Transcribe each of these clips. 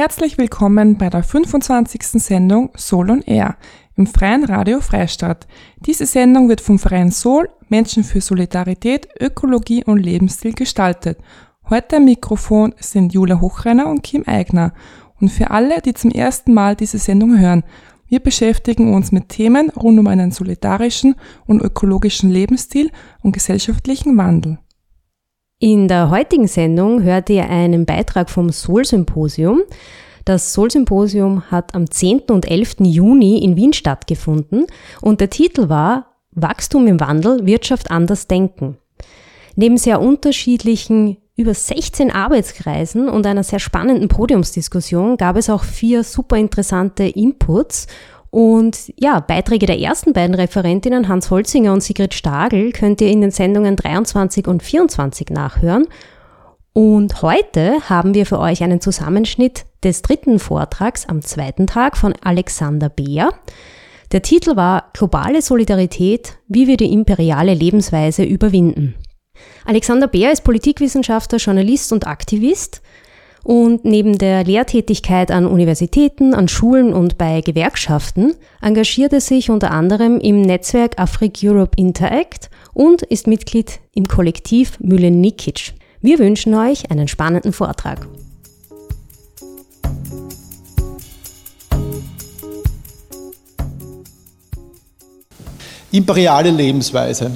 Herzlich willkommen bei der 25. Sendung Soul on Air im Freien Radio Freistadt. Diese Sendung wird vom Verein Soul Menschen für Solidarität, Ökologie und Lebensstil gestaltet. Heute am Mikrofon sind Julia Hochrenner und Kim Eigner. Und für alle, die zum ersten Mal diese Sendung hören, wir beschäftigen uns mit Themen rund um einen solidarischen und ökologischen Lebensstil und gesellschaftlichen Wandel. In der heutigen Sendung hört ihr einen Beitrag vom Soul Symposium. Das Soul Symposium hat am 10. und 11. Juni in Wien stattgefunden und der Titel war Wachstum im Wandel, Wirtschaft anders denken. Neben sehr unterschiedlichen über 16 Arbeitskreisen und einer sehr spannenden Podiumsdiskussion gab es auch vier super interessante Inputs und ja, Beiträge der ersten beiden Referentinnen, Hans Holzinger und Sigrid Stagel, könnt ihr in den Sendungen 23 und 24 nachhören. Und heute haben wir für euch einen Zusammenschnitt des dritten Vortrags am zweiten Tag von Alexander Beer. Der Titel war Globale Solidarität, wie wir die imperiale Lebensweise überwinden. Alexander Beer ist Politikwissenschaftler, Journalist und Aktivist. Und neben der Lehrtätigkeit an Universitäten, an Schulen und bei Gewerkschaften engagiert er sich unter anderem im Netzwerk Afrik Europe Interact und ist Mitglied im Kollektiv Mühlen Nikic. Wir wünschen euch einen spannenden Vortrag. Imperiale Lebensweise.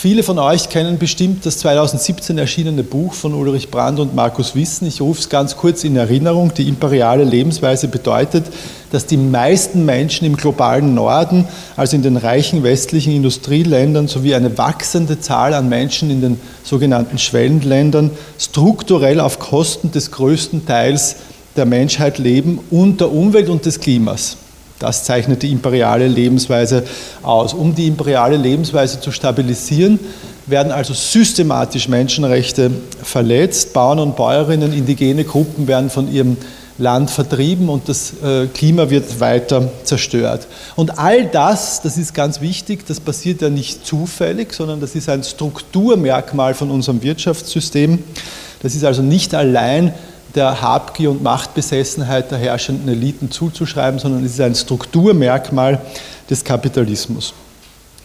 Viele von euch kennen bestimmt das 2017 erschienene Buch von Ulrich Brand und Markus Wissen. Ich rufe es ganz kurz in Erinnerung. Die imperiale Lebensweise bedeutet, dass die meisten Menschen im globalen Norden, also in den reichen westlichen Industrieländern, sowie eine wachsende Zahl an Menschen in den sogenannten Schwellenländern strukturell auf Kosten des größten Teils der Menschheit leben und der Umwelt und des Klimas. Das zeichnet die imperiale Lebensweise aus. Um die imperiale Lebensweise zu stabilisieren, werden also systematisch Menschenrechte verletzt. Bauern und Bäuerinnen, indigene Gruppen werden von ihrem Land vertrieben und das äh, Klima wird weiter zerstört. Und all das, das ist ganz wichtig, das passiert ja nicht zufällig, sondern das ist ein Strukturmerkmal von unserem Wirtschaftssystem. Das ist also nicht allein der Habgier und Machtbesessenheit der herrschenden Eliten zuzuschreiben, sondern es ist ein Strukturmerkmal des Kapitalismus.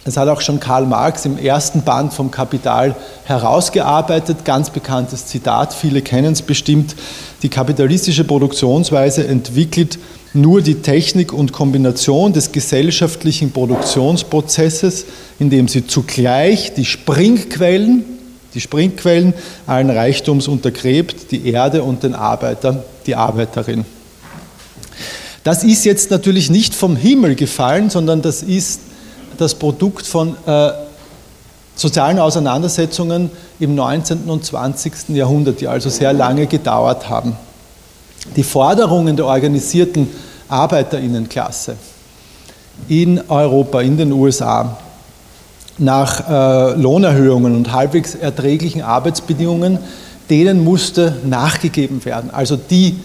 Das hat auch schon Karl Marx im ersten Band vom Kapital herausgearbeitet. Ganz bekanntes Zitat, viele kennen es bestimmt. Die kapitalistische Produktionsweise entwickelt nur die Technik und Kombination des gesellschaftlichen Produktionsprozesses, indem sie zugleich die Springquellen, die Springquellen allen Reichtums untergräbt, die Erde und den Arbeiter, die Arbeiterin. Das ist jetzt natürlich nicht vom Himmel gefallen, sondern das ist das Produkt von äh, sozialen Auseinandersetzungen im 19. und 20. Jahrhundert, die also sehr lange gedauert haben. Die Forderungen der organisierten Arbeiterinnenklasse in Europa, in den USA, nach äh, Lohnerhöhungen und halbwegs erträglichen Arbeitsbedingungen, denen musste nachgegeben werden. Also die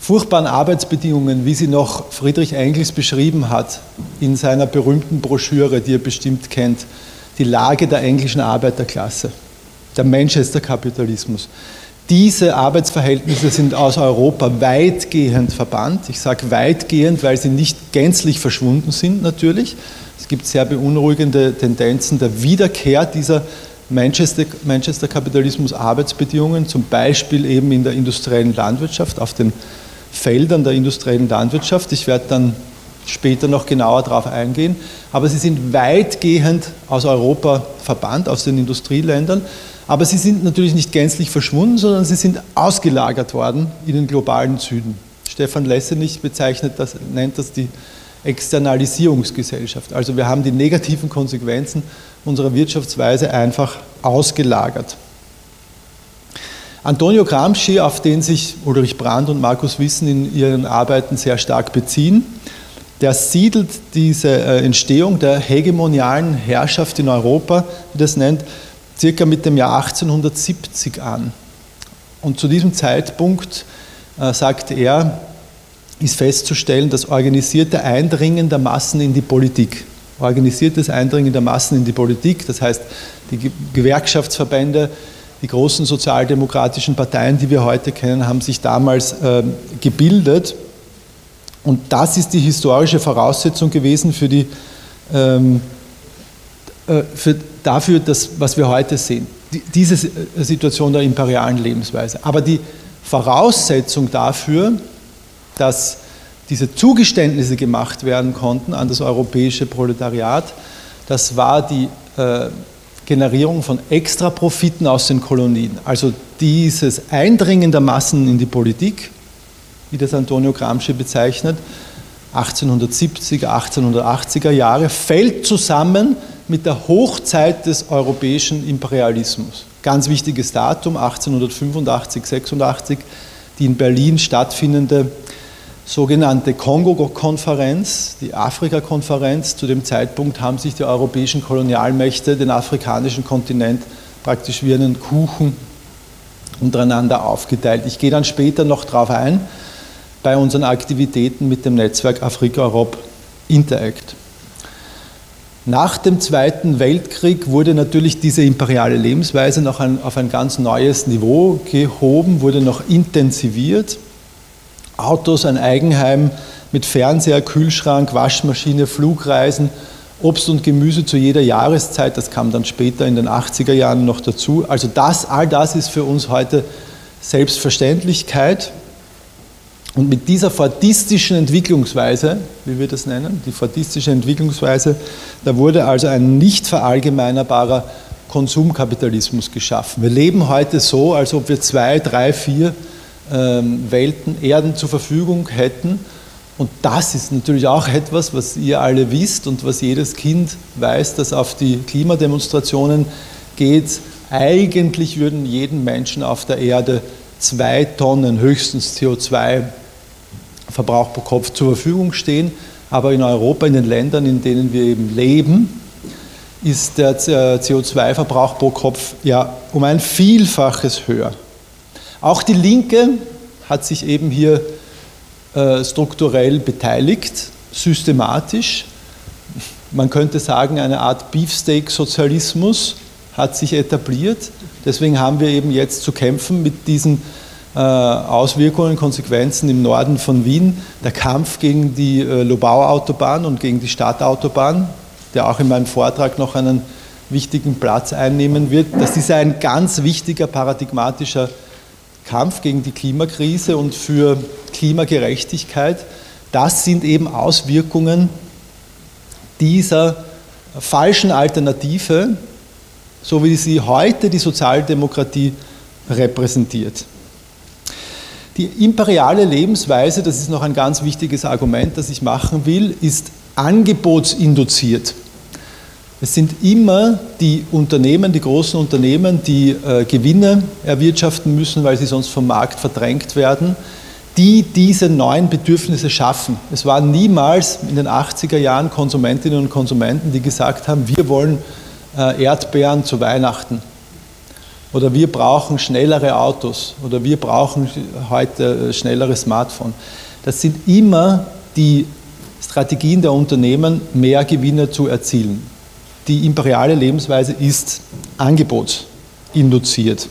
furchtbaren Arbeitsbedingungen, wie sie noch Friedrich Engels beschrieben hat in seiner berühmten Broschüre, die ihr bestimmt kennt, die Lage der englischen Arbeiterklasse, der Manchester-Kapitalismus. Diese Arbeitsverhältnisse sind aus Europa weitgehend verbannt. Ich sage weitgehend, weil sie nicht gänzlich verschwunden sind natürlich. Es gibt sehr beunruhigende Tendenzen der Wiederkehr dieser Manchester-Kapitalismus-Arbeitsbedingungen, zum Beispiel eben in der industriellen Landwirtschaft, auf den Feldern der industriellen Landwirtschaft. Ich werde dann später noch genauer darauf eingehen. Aber sie sind weitgehend aus Europa verbannt, aus den Industrieländern. Aber sie sind natürlich nicht gänzlich verschwunden, sondern sie sind ausgelagert worden in den globalen Süden. Stefan Lessenich bezeichnet das, nennt das die Externalisierungsgesellschaft. Also wir haben die negativen Konsequenzen unserer Wirtschaftsweise einfach ausgelagert. Antonio Gramsci, auf den sich Ulrich Brandt und Markus Wissen in ihren Arbeiten sehr stark beziehen, der siedelt diese äh, Entstehung der hegemonialen Herrschaft in Europa, wie das nennt, circa mit dem Jahr 1870 an. Und zu diesem Zeitpunkt, äh, sagt er, ist festzustellen, das organisierte Eindringen der Massen in die Politik. Organisiertes Eindringen der Massen in die Politik, das heißt, die Gewerkschaftsverbände, die großen sozialdemokratischen Parteien, die wir heute kennen, haben sich damals äh, gebildet. Und das ist die historische Voraussetzung gewesen für die, ähm, äh, für, dafür, dass, was wir heute sehen. Die, diese Situation der imperialen Lebensweise. Aber die Voraussetzung dafür, dass diese Zugeständnisse gemacht werden konnten an das europäische Proletariat, das war die äh, Generierung von Extraprofiten aus den Kolonien. Also dieses Eindringen der Massen in die Politik, wie das Antonio Gramsci bezeichnet, 1870er, 1880er Jahre, fällt zusammen mit der Hochzeit des europäischen Imperialismus. Ganz wichtiges Datum, 1885, 86, die in Berlin stattfindende sogenannte Kongo-Konferenz, die Afrika-Konferenz. Zu dem Zeitpunkt haben sich die europäischen Kolonialmächte den afrikanischen Kontinent praktisch wie einen Kuchen untereinander aufgeteilt. Ich gehe dann später noch darauf ein bei unseren Aktivitäten mit dem Netzwerk Afrika-Europe Interact. Nach dem Zweiten Weltkrieg wurde natürlich diese imperiale Lebensweise noch ein, auf ein ganz neues Niveau gehoben, wurde noch intensiviert. Autos, ein Eigenheim mit Fernseher, Kühlschrank, Waschmaschine, Flugreisen, Obst und Gemüse zu jeder Jahreszeit, das kam dann später in den 80er Jahren noch dazu. Also das, all das ist für uns heute Selbstverständlichkeit. Und mit dieser fordistischen Entwicklungsweise, wie wir das nennen, die fordistische Entwicklungsweise, da wurde also ein nicht verallgemeinerbarer Konsumkapitalismus geschaffen. Wir leben heute so, als ob wir zwei, drei, vier ähm, Welten, Erden zur Verfügung hätten. Und das ist natürlich auch etwas, was ihr alle wisst und was jedes Kind weiß, das auf die Klimademonstrationen geht. Eigentlich würden jedem Menschen auf der Erde zwei Tonnen höchstens CO2 Verbrauch pro Kopf zur Verfügung stehen. Aber in Europa, in den Ländern, in denen wir eben leben, ist der CO2-Verbrauch pro Kopf ja um ein Vielfaches höher. Auch die Linke hat sich eben hier äh, strukturell beteiligt, systematisch. Man könnte sagen, eine Art Beefsteak-Sozialismus hat sich etabliert. Deswegen haben wir eben jetzt zu kämpfen mit diesen äh, Auswirkungen, Konsequenzen im Norden von Wien. Der Kampf gegen die äh, Lobau-Autobahn und gegen die Stadtautobahn, der auch in meinem Vortrag noch einen wichtigen Platz einnehmen wird. Das ist ein ganz wichtiger paradigmatischer Kampf gegen die Klimakrise und für Klimagerechtigkeit. Das sind eben Auswirkungen dieser falschen Alternative, so wie sie heute die Sozialdemokratie repräsentiert. Die imperiale Lebensweise, das ist noch ein ganz wichtiges Argument, das ich machen will, ist angebotsinduziert. Es sind immer die Unternehmen, die großen Unternehmen, die äh, Gewinne erwirtschaften müssen, weil sie sonst vom Markt verdrängt werden, die diese neuen Bedürfnisse schaffen. Es waren niemals in den 80er Jahren Konsumentinnen und Konsumenten, die gesagt haben, wir wollen äh, Erdbeeren zu Weihnachten oder wir brauchen schnellere Autos oder wir brauchen heute äh, schnellere Smartphones. Das sind immer die Strategien der Unternehmen, mehr Gewinne zu erzielen. Die imperiale Lebensweise ist angebotsinduziert.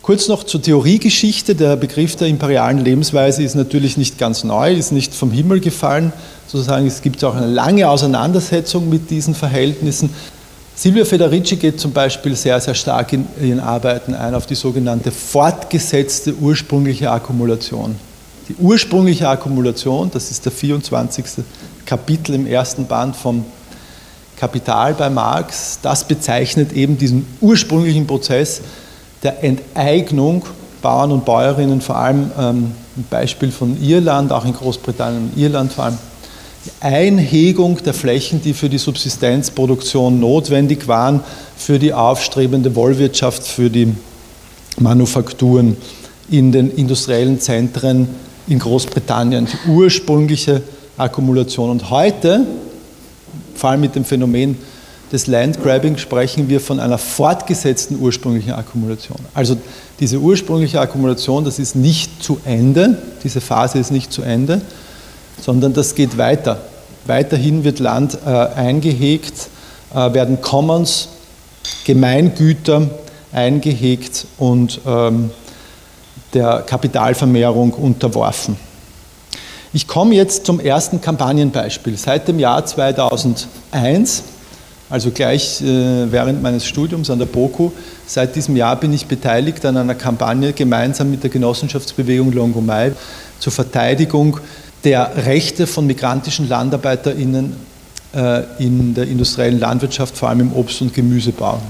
Kurz noch zur Theoriegeschichte. Der Begriff der imperialen Lebensweise ist natürlich nicht ganz neu, ist nicht vom Himmel gefallen. Sozusagen, es gibt auch eine lange Auseinandersetzung mit diesen Verhältnissen. Silvia Federici geht zum Beispiel sehr, sehr stark in ihren Arbeiten ein auf die sogenannte fortgesetzte ursprüngliche Akkumulation. Die ursprüngliche Akkumulation, das ist der 24. Kapitel im ersten Band vom Kapital bei Marx, das bezeichnet eben diesen ursprünglichen Prozess der Enteignung Bauern und Bäuerinnen, vor allem ähm, Beispiel von Irland, auch in Großbritannien und Irland vor allem, die Einhegung der Flächen, die für die Subsistenzproduktion notwendig waren, für die aufstrebende Wollwirtschaft, für die Manufakturen in den industriellen Zentren in Großbritannien, die ursprüngliche Akkumulation. Und heute, vor allem mit dem Phänomen des Landgrabbing, sprechen wir von einer fortgesetzten ursprünglichen Akkumulation. Also diese ursprüngliche Akkumulation, das ist nicht zu Ende, diese Phase ist nicht zu Ende, sondern das geht weiter. Weiterhin wird Land äh, eingehegt, äh, werden Commons, Gemeingüter eingehegt und ähm, der Kapitalvermehrung unterworfen. Ich komme jetzt zum ersten Kampagnenbeispiel. Seit dem Jahr 2001, also gleich äh, während meines Studiums an der BOKU, seit diesem Jahr bin ich beteiligt an einer Kampagne gemeinsam mit der Genossenschaftsbewegung Longomai zur Verteidigung der Rechte von migrantischen LandarbeiterInnen äh, in der industriellen Landwirtschaft, vor allem im Obst- und Gemüsebau.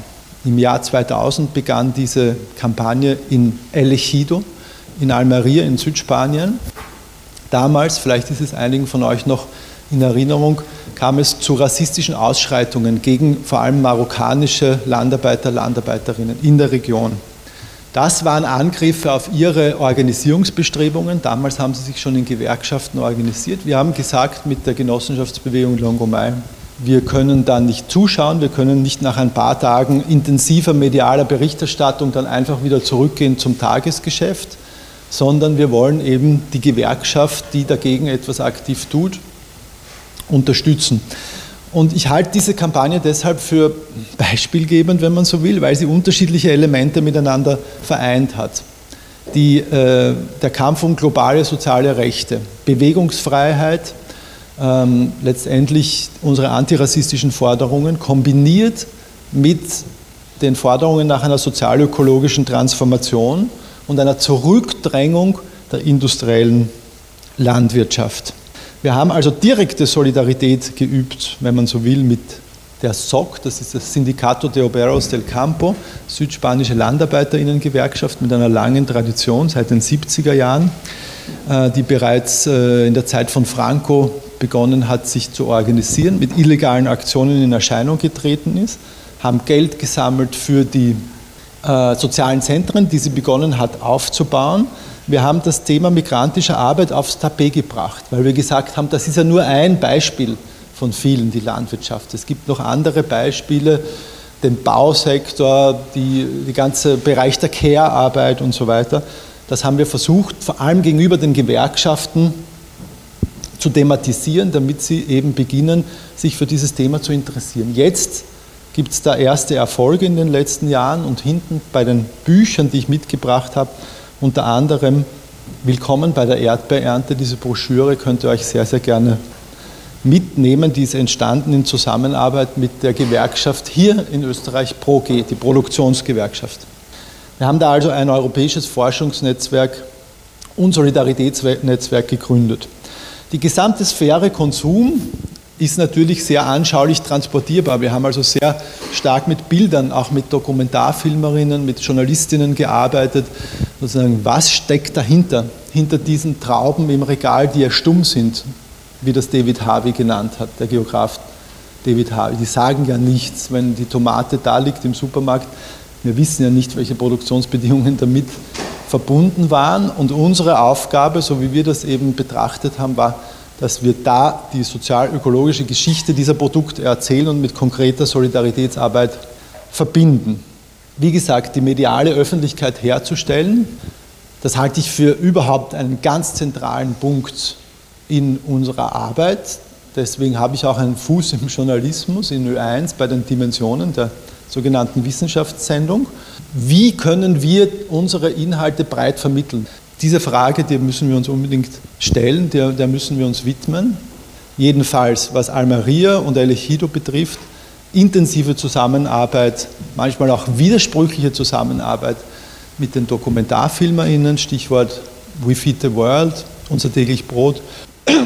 Im Jahr 2000 begann diese Kampagne in El Ejido, in Almeria in Südspanien. Damals, vielleicht ist es einigen von euch noch in Erinnerung, kam es zu rassistischen Ausschreitungen gegen vor allem marokkanische Landarbeiter, Landarbeiterinnen in der Region. Das waren Angriffe auf ihre Organisierungsbestrebungen. Damals haben sie sich schon in Gewerkschaften organisiert. Wir haben gesagt mit der Genossenschaftsbewegung Longomai, wir können da nicht zuschauen, wir können nicht nach ein paar Tagen intensiver medialer Berichterstattung dann einfach wieder zurückgehen zum Tagesgeschäft, sondern wir wollen eben die Gewerkschaft, die dagegen etwas aktiv tut, unterstützen. Und ich halte diese Kampagne deshalb für beispielgebend, wenn man so will, weil sie unterschiedliche Elemente miteinander vereint hat. Die, äh, der Kampf um globale soziale Rechte, Bewegungsfreiheit, ähm, letztendlich unsere antirassistischen Forderungen kombiniert mit den Forderungen nach einer sozialökologischen Transformation und einer Zurückdrängung der industriellen Landwirtschaft. Wir haben also direkte Solidarität geübt, wenn man so will, mit der SOC, das ist das Sindicato de Oberos del Campo, südspanische Landarbeiterinnengewerkschaft mit einer langen Tradition seit den 70er Jahren, äh, die bereits äh, in der Zeit von Franco begonnen hat, sich zu organisieren, mit illegalen Aktionen in Erscheinung getreten ist, haben Geld gesammelt für die äh, sozialen Zentren, die sie begonnen hat aufzubauen. Wir haben das Thema migrantischer Arbeit aufs Tapet gebracht, weil wir gesagt haben, das ist ja nur ein Beispiel von vielen, die Landwirtschaft. Es gibt noch andere Beispiele, den Bausektor, die, die ganze Bereich der Care-Arbeit und so weiter. Das haben wir versucht, vor allem gegenüber den Gewerkschaften zu thematisieren, damit sie eben beginnen, sich für dieses Thema zu interessieren. Jetzt gibt es da erste Erfolge in den letzten Jahren und hinten bei den Büchern, die ich mitgebracht habe, unter anderem Willkommen bei der Erdbeerernte. Diese Broschüre könnt ihr euch sehr, sehr gerne mitnehmen. Die ist entstanden in Zusammenarbeit mit der Gewerkschaft hier in Österreich ProG, die Produktionsgewerkschaft. Wir haben da also ein europäisches Forschungsnetzwerk und Solidaritätsnetzwerk gegründet. Die gesamte Sphäre Konsum ist natürlich sehr anschaulich transportierbar. Wir haben also sehr stark mit Bildern, auch mit Dokumentarfilmerinnen, mit Journalistinnen gearbeitet. Sozusagen, was steckt dahinter, hinter diesen Trauben im Regal, die ja stumm sind, wie das David Harvey genannt hat, der Geograf David Harvey. Die sagen ja nichts, wenn die Tomate da liegt im Supermarkt. Wir wissen ja nicht, welche Produktionsbedingungen damit verbunden waren. Und unsere Aufgabe, so wie wir das eben betrachtet haben, war, dass wir da die sozial-ökologische Geschichte dieser Produkte erzählen und mit konkreter Solidaritätsarbeit verbinden. Wie gesagt, die mediale Öffentlichkeit herzustellen, das halte ich für überhaupt einen ganz zentralen Punkt in unserer Arbeit. Deswegen habe ich auch einen Fuß im Journalismus in Ö1 bei den Dimensionen der sogenannten Wissenschaftssendung. Wie können wir unsere Inhalte breit vermitteln? Diese Frage, die müssen wir uns unbedingt stellen, der, der müssen wir uns widmen. Jedenfalls, was Almeria und El Ejido betrifft, intensive Zusammenarbeit, manchmal auch widersprüchliche Zusammenarbeit mit den DokumentarfilmerInnen, Stichwort We Feed the World, unser täglich Brot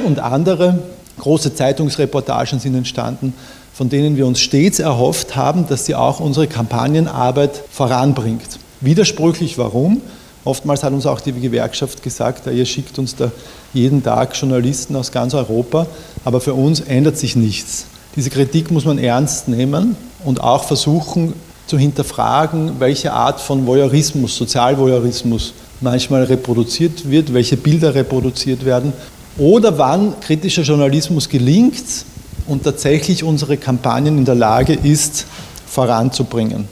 und andere. Große Zeitungsreportagen sind entstanden von denen wir uns stets erhofft haben, dass sie auch unsere Kampagnenarbeit voranbringt. Widersprüchlich warum? Oftmals hat uns auch die Gewerkschaft gesagt, ihr schickt uns da jeden Tag Journalisten aus ganz Europa, aber für uns ändert sich nichts. Diese Kritik muss man ernst nehmen und auch versuchen, zu hinterfragen, welche Art von Voyeurismus, Sozialvoyeurismus manchmal reproduziert wird, welche Bilder reproduziert werden oder wann kritischer Journalismus gelingt und tatsächlich unsere Kampagnen in der Lage ist, voranzubringen.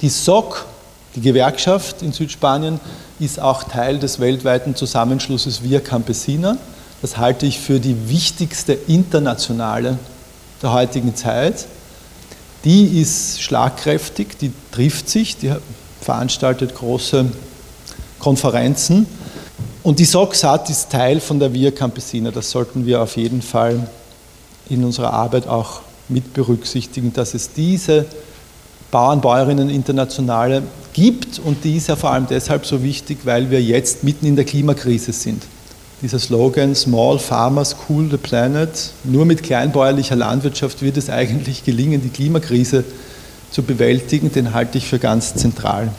Die SOC, die Gewerkschaft in Südspanien, ist auch Teil des weltweiten Zusammenschlusses Via Campesina. Das halte ich für die wichtigste internationale der heutigen Zeit. Die ist schlagkräftig, die trifft sich, die veranstaltet große Konferenzen. Und die SOCSAT ist Teil von der Via Campesina. Das sollten wir auf jeden Fall in unserer Arbeit auch mit berücksichtigen, dass es diese Bauern, Bäuerinnen Internationale gibt und die ist ja vor allem deshalb so wichtig, weil wir jetzt mitten in der Klimakrise sind. Dieser Slogan Small Farmers Cool the Planet, nur mit kleinbäuerlicher Landwirtschaft wird es eigentlich gelingen, die Klimakrise zu bewältigen, den halte ich für ganz zentral.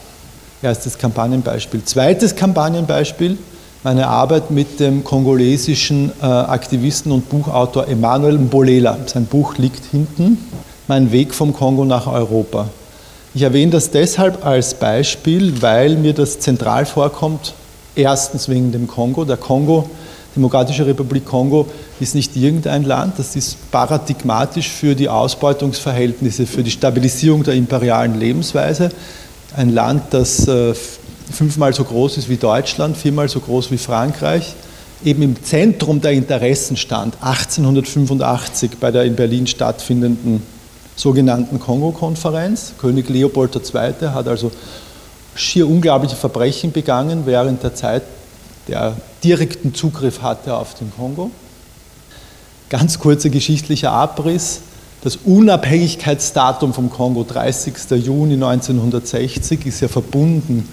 Erstes Kampagnenbeispiel. Zweites Kampagnenbeispiel, meine Arbeit mit dem kongolesischen äh, Aktivisten und Buchautor Emmanuel Mbolela. Sein Buch liegt hinten, Mein Weg vom Kongo nach Europa. Ich erwähne das deshalb als Beispiel, weil mir das zentral vorkommt. Erstens wegen dem Kongo. Der Kongo, Demokratische Republik Kongo, ist nicht irgendein Land. Das ist paradigmatisch für die Ausbeutungsverhältnisse, für die Stabilisierung der imperialen Lebensweise. Ein Land, das äh, fünfmal so groß ist wie Deutschland, viermal so groß wie Frankreich, eben im Zentrum der Interessen stand, 1885 bei der in Berlin stattfindenden sogenannten Kongo-Konferenz. König Leopold II. hat also schier unglaubliche Verbrechen begangen während der Zeit, der direkten Zugriff hatte auf den Kongo. Ganz kurzer geschichtlicher Abriss. Das Unabhängigkeitsdatum vom Kongo, 30. Juni 1960, ist ja verbunden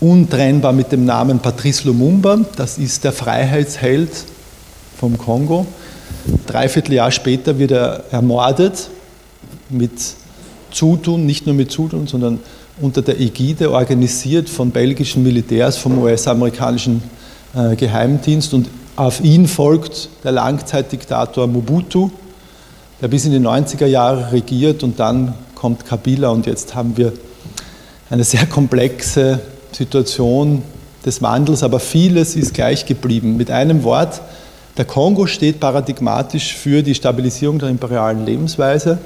untrennbar mit dem Namen Patrice Lumumba. Das ist der Freiheitsheld vom Kongo. Dreiviertel Jahr später wird er ermordet mit Zutun, nicht nur mit Zutun, sondern unter der Ägide organisiert von belgischen Militärs, vom US-amerikanischen äh, Geheimdienst und auf ihn folgt der Langzeitdiktator Mobutu, der bis in die 90er Jahre regiert und dann kommt Kabila und jetzt haben wir eine sehr komplexe Situation des Wandels, aber vieles ist gleich geblieben. Mit einem Wort, der Kongo steht paradigmatisch für die Stabilisierung der imperialen Lebensweise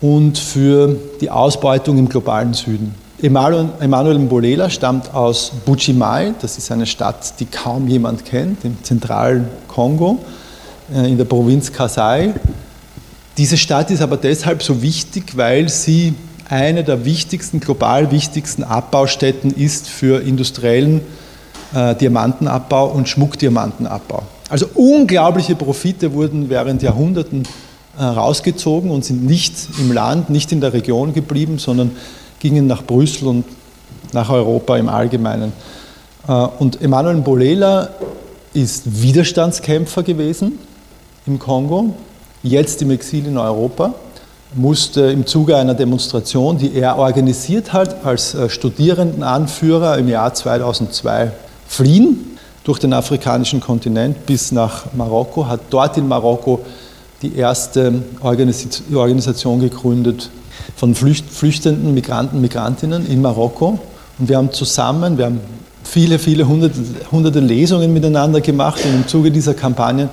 und für die Ausbeutung im globalen Süden. Emmanuel Mbolela stammt aus Bujimai, das ist eine Stadt, die kaum jemand kennt, im zentralen Kongo, äh, in der Provinz Kasai. Diese Stadt ist aber deshalb so wichtig, weil sie eine der wichtigsten, global wichtigsten Abbaustätten ist für industriellen äh, Diamantenabbau und Schmuckdiamantenabbau. Also unglaubliche Profite wurden während Jahrhunderten rausgezogen und sind nicht im Land, nicht in der Region geblieben, sondern gingen nach Brüssel und nach Europa im Allgemeinen. Äh, und Emmanuel Bolela ist Widerstandskämpfer gewesen im Kongo, jetzt im Exil in Europa, musste im Zuge einer Demonstration, die er organisiert hat, als äh, Studierendenanführer im Jahr 2002 fliehen durch den afrikanischen Kontinent bis nach Marokko, hat dort in Marokko die erste Organisation gegründet von flüchtenden Migranten, Migrantinnen in Marokko. Und wir haben zusammen, wir haben viele, viele hunderte, hunderte Lesungen miteinander gemacht und im Zuge dieser Kampagne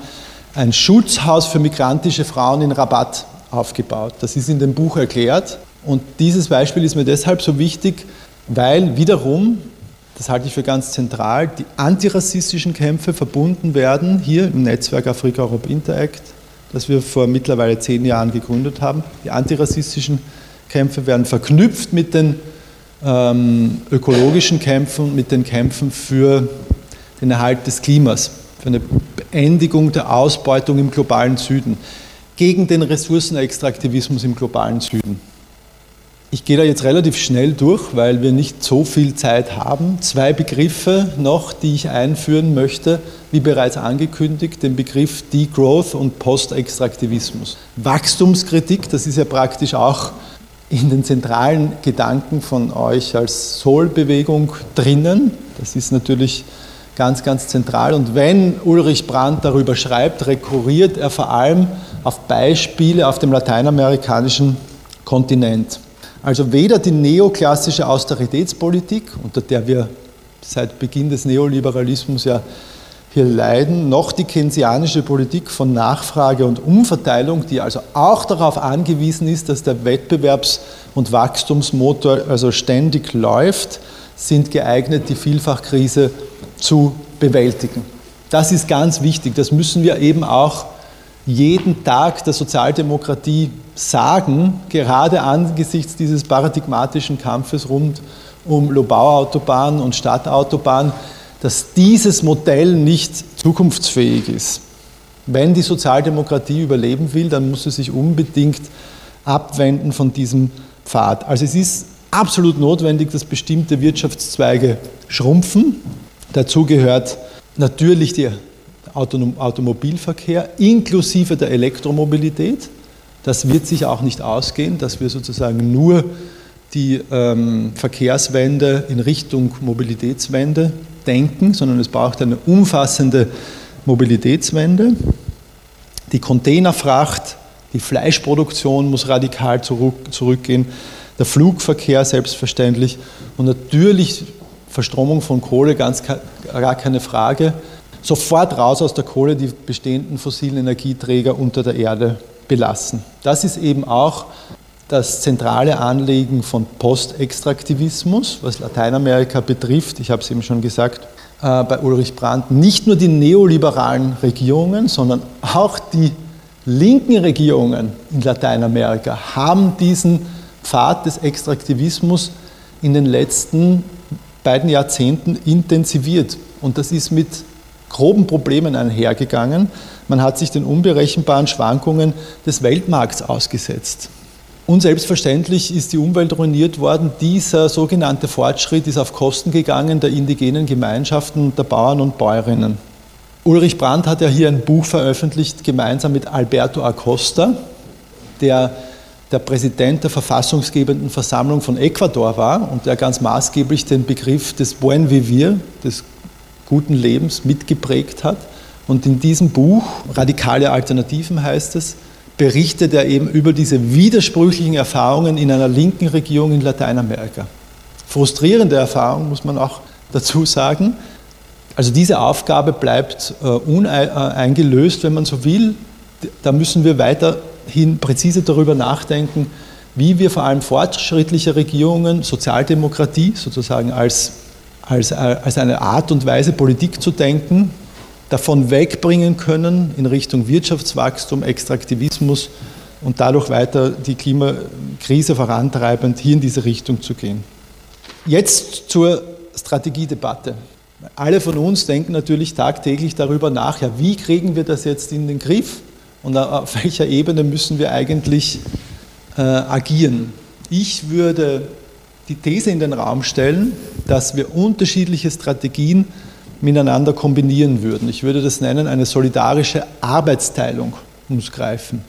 ein Schutzhaus für migrantische Frauen in Rabat aufgebaut. Das ist in dem Buch erklärt. Und dieses Beispiel ist mir deshalb so wichtig, weil wiederum, das halte ich für ganz zentral, die antirassistischen Kämpfe verbunden werden, hier im Netzwerk Afrika Europe Interact, das wir vor mittlerweile zehn Jahren gegründet haben. Die antirassistischen Kämpfe werden verknüpft mit den ähm, ökologischen Kämpfen, mit den Kämpfen für den Erhalt des Klimas, für eine Beendigung der Ausbeutung im globalen Süden, gegen den Ressourcenextraktivismus im globalen Süden. Ich gehe da jetzt relativ schnell durch, weil wir nicht so viel Zeit haben. Zwei Begriffe noch, die ich einführen möchte, wie bereits angekündigt, den Begriff Degrowth und Postextraktivismus. Wachstumskritik, das ist ja praktisch auch in den zentralen Gedanken von euch als Soul-Bewegung drinnen. Das ist natürlich ganz, ganz zentral. Und wenn Ulrich Brandt darüber schreibt, rekurriert er vor allem auf Beispiele auf dem lateinamerikanischen Kontinent. Also weder die neoklassische Austeritätspolitik, unter der wir seit Beginn des Neoliberalismus ja hier leiden, noch die keynesianische Politik von Nachfrage und Umverteilung, die also auch darauf angewiesen ist, dass der Wettbewerbs- und Wachstumsmotor also ständig läuft, sind geeignet, die Vielfachkrise zu bewältigen. Das ist ganz wichtig. Das müssen wir eben auch jeden Tag der Sozialdemokratie sagen, gerade angesichts dieses paradigmatischen Kampfes rund um Lobauautobahn und Stadtautobahn, dass dieses Modell nicht zukunftsfähig ist. Wenn die Sozialdemokratie überleben will, dann muss sie sich unbedingt abwenden von diesem Pfad. Also es ist absolut notwendig, dass bestimmte Wirtschaftszweige schrumpfen. Dazu gehört natürlich der Automobilverkehr inklusive der Elektromobilität. Das wird sich auch nicht ausgehen, dass wir sozusagen nur die ähm, Verkehrswende in Richtung Mobilitätswende denken, sondern es braucht eine umfassende Mobilitätswende. Die Containerfracht, die Fleischproduktion muss radikal zurück, zurückgehen, der Flugverkehr selbstverständlich und natürlich Verstromung von Kohle, ganz gar keine Frage. Sofort raus aus der Kohle, die bestehenden fossilen Energieträger unter der Erde belassen. Das ist eben auch das zentrale Anliegen von Postextraktivismus, was Lateinamerika betrifft. Ich habe es eben schon gesagt, äh, bei Ulrich Brandt, nicht nur die neoliberalen Regierungen, sondern auch die linken Regierungen in Lateinamerika haben diesen Pfad des Extraktivismus in den letzten beiden Jahrzehnten intensiviert. Und das ist mit groben Problemen einhergegangen. Man hat sich den unberechenbaren Schwankungen des Weltmarkts ausgesetzt. Und selbstverständlich ist die Umwelt ruiniert worden. Dieser sogenannte Fortschritt ist auf Kosten gegangen der indigenen Gemeinschaften, der Bauern und Bäuerinnen. Ulrich Brandt hat ja hier ein Buch veröffentlicht, gemeinsam mit Alberto Acosta, der der Präsident der verfassungsgebenden Versammlung von Ecuador war und der ganz maßgeblich den Begriff des Buen Vivir, des guten Lebens, mitgeprägt hat. Und in diesem Buch, Radikale Alternativen heißt es, berichtet er eben über diese widersprüchlichen Erfahrungen in einer linken Regierung in Lateinamerika. Frustrierende Erfahrung, muss man auch dazu sagen. Also diese Aufgabe bleibt äh, uneingelöst, wenn man so will. Da müssen wir weiterhin präzise darüber nachdenken, wie wir vor allem fortschrittliche Regierungen, Sozialdemokratie sozusagen als, als, als eine Art und Weise Politik zu denken, davon wegbringen können in Richtung Wirtschaftswachstum, Extraktivismus und dadurch weiter die Klimakrise vorantreibend hier in diese Richtung zu gehen. Jetzt zur Strategiedebatte. Alle von uns denken natürlich tagtäglich darüber nach, ja, wie kriegen wir das jetzt in den Griff und auf welcher Ebene müssen wir eigentlich äh, agieren. Ich würde die These in den Raum stellen, dass wir unterschiedliche Strategien miteinander kombinieren würden. Ich würde das nennen, eine solidarische Arbeitsteilung muss greifen.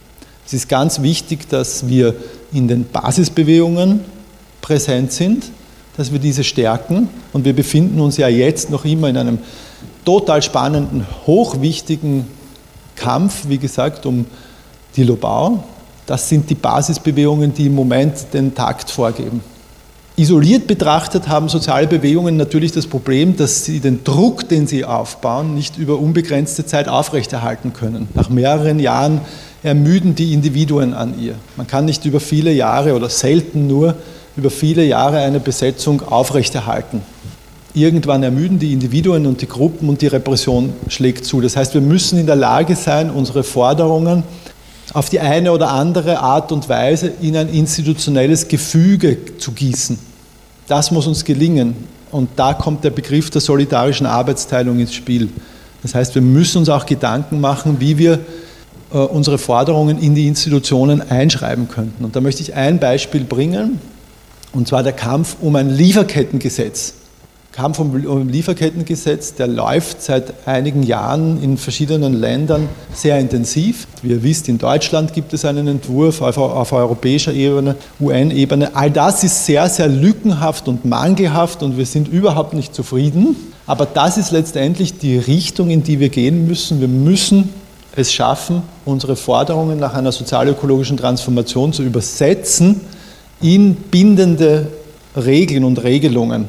Es ist ganz wichtig, dass wir in den Basisbewegungen präsent sind, dass wir diese stärken. Und wir befinden uns ja jetzt noch immer in einem total spannenden, hochwichtigen Kampf, wie gesagt, um die Lobau. Das sind die Basisbewegungen, die im Moment den Takt vorgeben. Isoliert betrachtet haben soziale Bewegungen natürlich das Problem, dass sie den Druck, den sie aufbauen, nicht über unbegrenzte Zeit aufrechterhalten können. Nach mehreren Jahren ermüden die Individuen an ihr. Man kann nicht über viele Jahre oder selten nur über viele Jahre eine Besetzung aufrechterhalten. Irgendwann ermüden die Individuen und die Gruppen und die Repression schlägt zu. Das heißt, wir müssen in der Lage sein, unsere Forderungen auf die eine oder andere Art und Weise in ein institutionelles Gefüge zu gießen. Das muss uns gelingen. Und da kommt der Begriff der solidarischen Arbeitsteilung ins Spiel. Das heißt, wir müssen uns auch Gedanken machen, wie wir äh, unsere Forderungen in die Institutionen einschreiben könnten. Und da möchte ich ein Beispiel bringen, und zwar der Kampf um ein Lieferkettengesetz. Um, um Lieferkettengesetz, der läuft seit einigen Jahren in verschiedenen Ländern sehr intensiv. Wie ihr wisst, in Deutschland gibt es einen Entwurf auf, auf europäischer Ebene, UN-Ebene. All das ist sehr, sehr lückenhaft und mangelhaft und wir sind überhaupt nicht zufrieden. Aber das ist letztendlich die Richtung, in die wir gehen müssen. Wir müssen es schaffen, unsere Forderungen nach einer sozialökologischen Transformation zu übersetzen in bindende Regeln und Regelungen,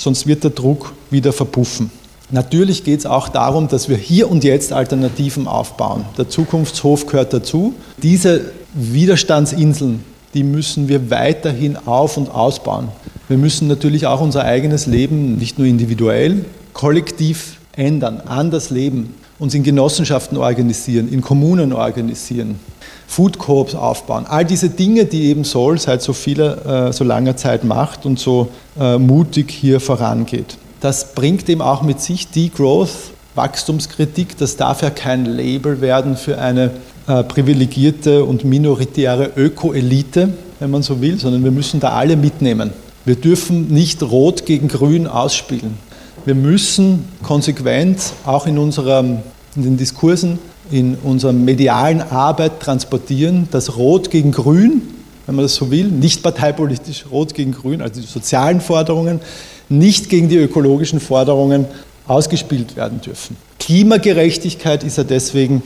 sonst wird der Druck wieder verpuffen. Natürlich geht es auch darum, dass wir hier und jetzt Alternativen aufbauen. Der Zukunftshof gehört dazu. Diese Widerstandsinseln, die müssen wir weiterhin auf- und ausbauen. Wir müssen natürlich auch unser eigenes Leben nicht nur individuell, kollektiv ändern, anders leben, uns in Genossenschaften organisieren, in Kommunen organisieren, Food Coops aufbauen. All diese Dinge, die eben Sol seit so vieler, äh, so langer Zeit macht und so äh, mutig hier vorangeht. Das bringt eben auch mit sich Degrowth, Wachstumskritik. Das darf ja kein Label werden für eine äh, privilegierte und minoritäre Öko-Elite, wenn man so will, sondern wir müssen da alle mitnehmen. Wir dürfen nicht Rot gegen Grün ausspielen. Wir müssen konsequent auch in, unserem, in den Diskursen, in unserer medialen Arbeit transportieren, dass Rot gegen Grün, wenn man das so will, nicht parteipolitisch Rot gegen Grün, also die sozialen Forderungen, nicht gegen die ökologischen Forderungen ausgespielt werden dürfen. Klimagerechtigkeit ist ja deswegen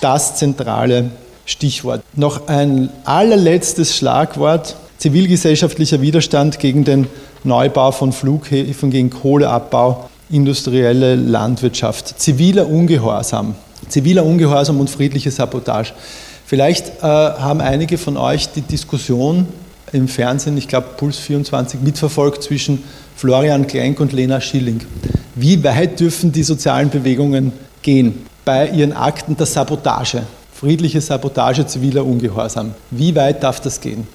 das zentrale Stichwort. Noch ein allerletztes Schlagwort, zivilgesellschaftlicher Widerstand gegen den Neubau von Flughäfen, gegen Kohleabbau, industrielle Landwirtschaft, ziviler Ungehorsam, ziviler Ungehorsam und friedliche Sabotage. Vielleicht äh, haben einige von euch die Diskussion im Fernsehen, ich glaube Puls 24, mitverfolgt zwischen Florian Klenk und Lena Schilling. Wie weit dürfen die sozialen Bewegungen gehen bei ihren Akten der Sabotage, friedliche Sabotage ziviler Ungehorsam? Wie weit darf das gehen?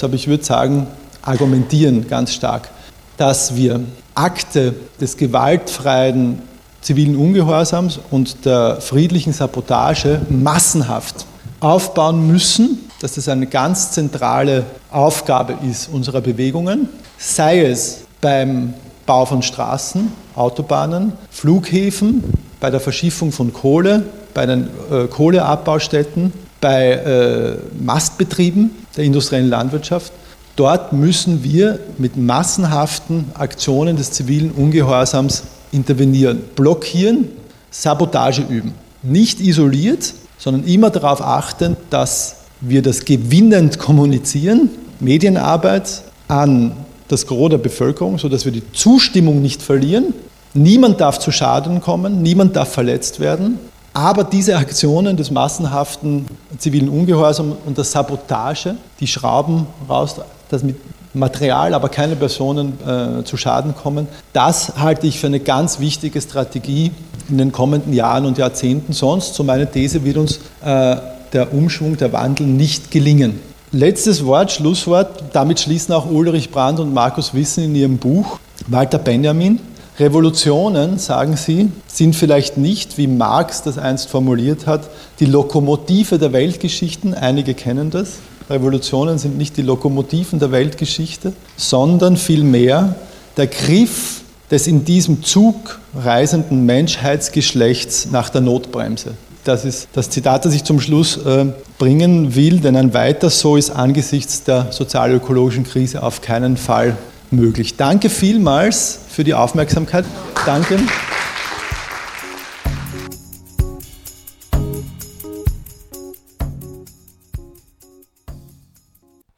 Aber ich würde sagen, argumentieren ganz stark, dass wir Akte des gewaltfreien zivilen Ungehorsams und der friedlichen Sabotage massenhaft aufbauen müssen, dass das eine ganz zentrale Aufgabe ist unserer Bewegungen, sei es beim Bau von Straßen, Autobahnen, Flughäfen, bei der Verschiffung von Kohle, bei den äh, Kohleabbaustätten, bei äh, Mastbetrieben der industriellen Landwirtschaft. Dort müssen wir mit massenhaften Aktionen des zivilen Ungehorsams intervenieren, blockieren, Sabotage üben. Nicht isoliert, sondern immer darauf achten, dass wir das gewinnend kommunizieren, Medienarbeit an das Gros der Bevölkerung, sodass wir die Zustimmung nicht verlieren. Niemand darf zu Schaden kommen, niemand darf verletzt werden. Aber diese Aktionen des massenhaften zivilen Ungehorsams und der Sabotage, die Schrauben raus, dass mit Material, aber keine Personen äh, zu Schaden kommen, das halte ich für eine ganz wichtige Strategie in den kommenden Jahren und Jahrzehnten. Sonst, so meine These, wird uns äh, der Umschwung, der Wandel nicht gelingen. Letztes Wort, Schlusswort, damit schließen auch Ulrich Brandt und Markus Wissen in ihrem Buch Walter Benjamin. Revolutionen, sagen sie, sind vielleicht nicht, wie Marx das einst formuliert hat, die Lokomotive der Weltgeschichten, einige kennen das. Revolutionen sind nicht die Lokomotiven der Weltgeschichte, sondern vielmehr der Griff des in diesem Zug reisenden Menschheitsgeschlechts nach der Notbremse. Das ist das Zitat, das ich zum Schluss äh, bringen will, denn ein weiter so ist angesichts der sozialökologischen Krise auf keinen Fall möglich. Danke vielmals für die Aufmerksamkeit. Danke.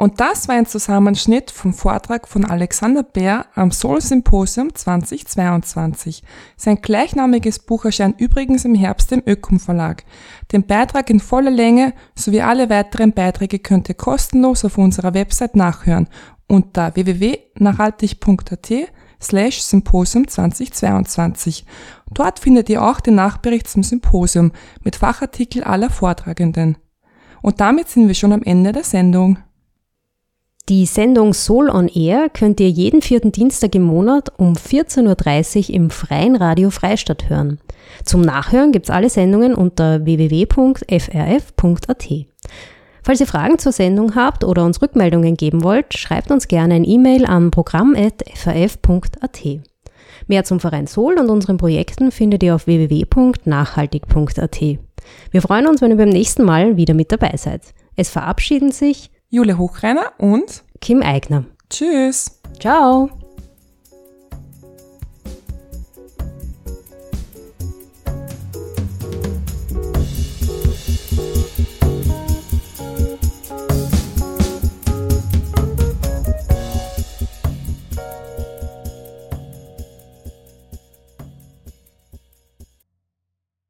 Und das war ein Zusammenschnitt vom Vortrag von Alexander Bär am Soul Symposium 2022. Sein gleichnamiges Buch erscheint übrigens im Herbst im Ökom Verlag. Den Beitrag in voller Länge sowie alle weiteren Beiträge könnt ihr kostenlos auf unserer Website nachhören unter www.nachhaltig.at slash Symposium 2022. Dort findet ihr auch den Nachbericht zum Symposium mit Fachartikel aller Vortragenden. Und damit sind wir schon am Ende der Sendung. Die Sendung Soul on Air könnt ihr jeden vierten Dienstag im Monat um 14.30 Uhr im Freien Radio Freistadt hören. Zum Nachhören gibt's alle Sendungen unter www.frf.at. Falls ihr Fragen zur Sendung habt oder uns Rückmeldungen geben wollt, schreibt uns gerne ein E-Mail an programm.frf.at. Mehr zum Verein Soul und unseren Projekten findet ihr auf www.nachhaltig.at. Wir freuen uns, wenn ihr beim nächsten Mal wieder mit dabei seid. Es verabschieden sich Jule Hochreiner und Kim Eigner. Tschüss. Ciao.